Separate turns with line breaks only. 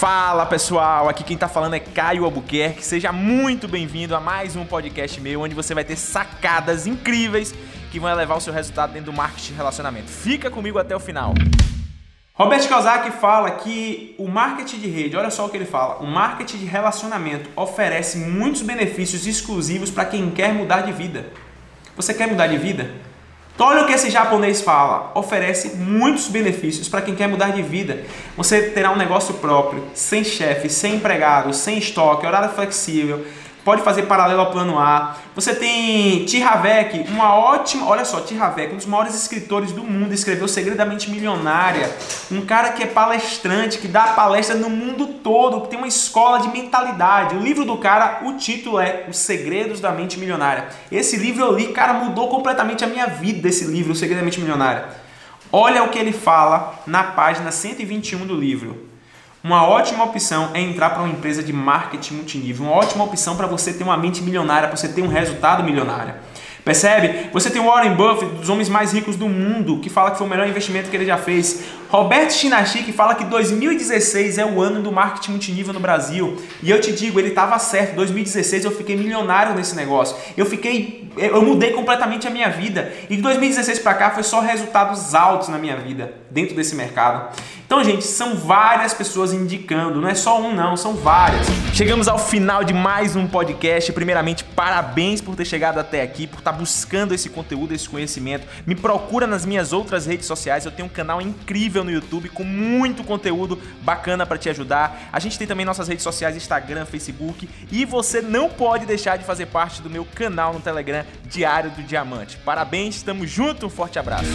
Fala pessoal, aqui quem tá falando é Caio Albuquerque. Seja muito bem-vindo a mais um podcast meu, onde você vai ter sacadas incríveis que vão elevar o seu resultado dentro do marketing de relacionamento. Fica comigo até o final. Robert Kiyosaki fala que o marketing de rede, olha só o que ele fala, o marketing de relacionamento oferece muitos benefícios exclusivos para quem quer mudar de vida. Você quer mudar de vida? Então olha o que esse japonês fala. Oferece muitos benefícios para quem quer mudar de vida. Você terá um negócio próprio, sem chefe, sem empregado, sem estoque, horário flexível, pode fazer paralelo ao plano A. Você tem Tihavec, uma ótima, olha só, Tihavec, um dos maiores escritores do mundo, escreveu Segredamente Milionária, um cara que é palestrante, que dá palestra no mundo todo, que tem uma escola de mentalidade. O livro do cara, o título é Os Segredos da Mente Milionária. Esse livro eu li, cara, mudou completamente a minha vida esse livro, O Segredamente Milionária. Olha o que ele fala na página 121 do livro. Uma ótima opção é entrar para uma empresa de marketing multinível. Uma ótima opção para você ter uma mente milionária, para você ter um resultado milionário. Percebe? Você tem o Warren Buffett, dos homens mais ricos do mundo, que fala que foi o melhor investimento que ele já fez. Roberto Chinachi, que fala que 2016 é o ano do marketing multinível no Brasil. E eu te digo, ele estava certo. 2016 eu fiquei milionário nesse negócio. Eu fiquei, eu mudei completamente a minha vida. E de 2016 para cá foi só resultados altos na minha vida dentro desse mercado. Então, gente, são várias pessoas indicando, não é só um não, são várias. Chegamos ao final de mais um podcast. Primeiramente, parabéns por ter chegado até aqui, por estar buscando esse conteúdo, esse conhecimento. Me procura nas minhas outras redes sociais. Eu tenho um canal incrível no YouTube com muito conteúdo bacana para te ajudar. A gente tem também nossas redes sociais, Instagram, Facebook, e você não pode deixar de fazer parte do meu canal no Telegram Diário do Diamante. Parabéns, estamos juntos, um forte abraço.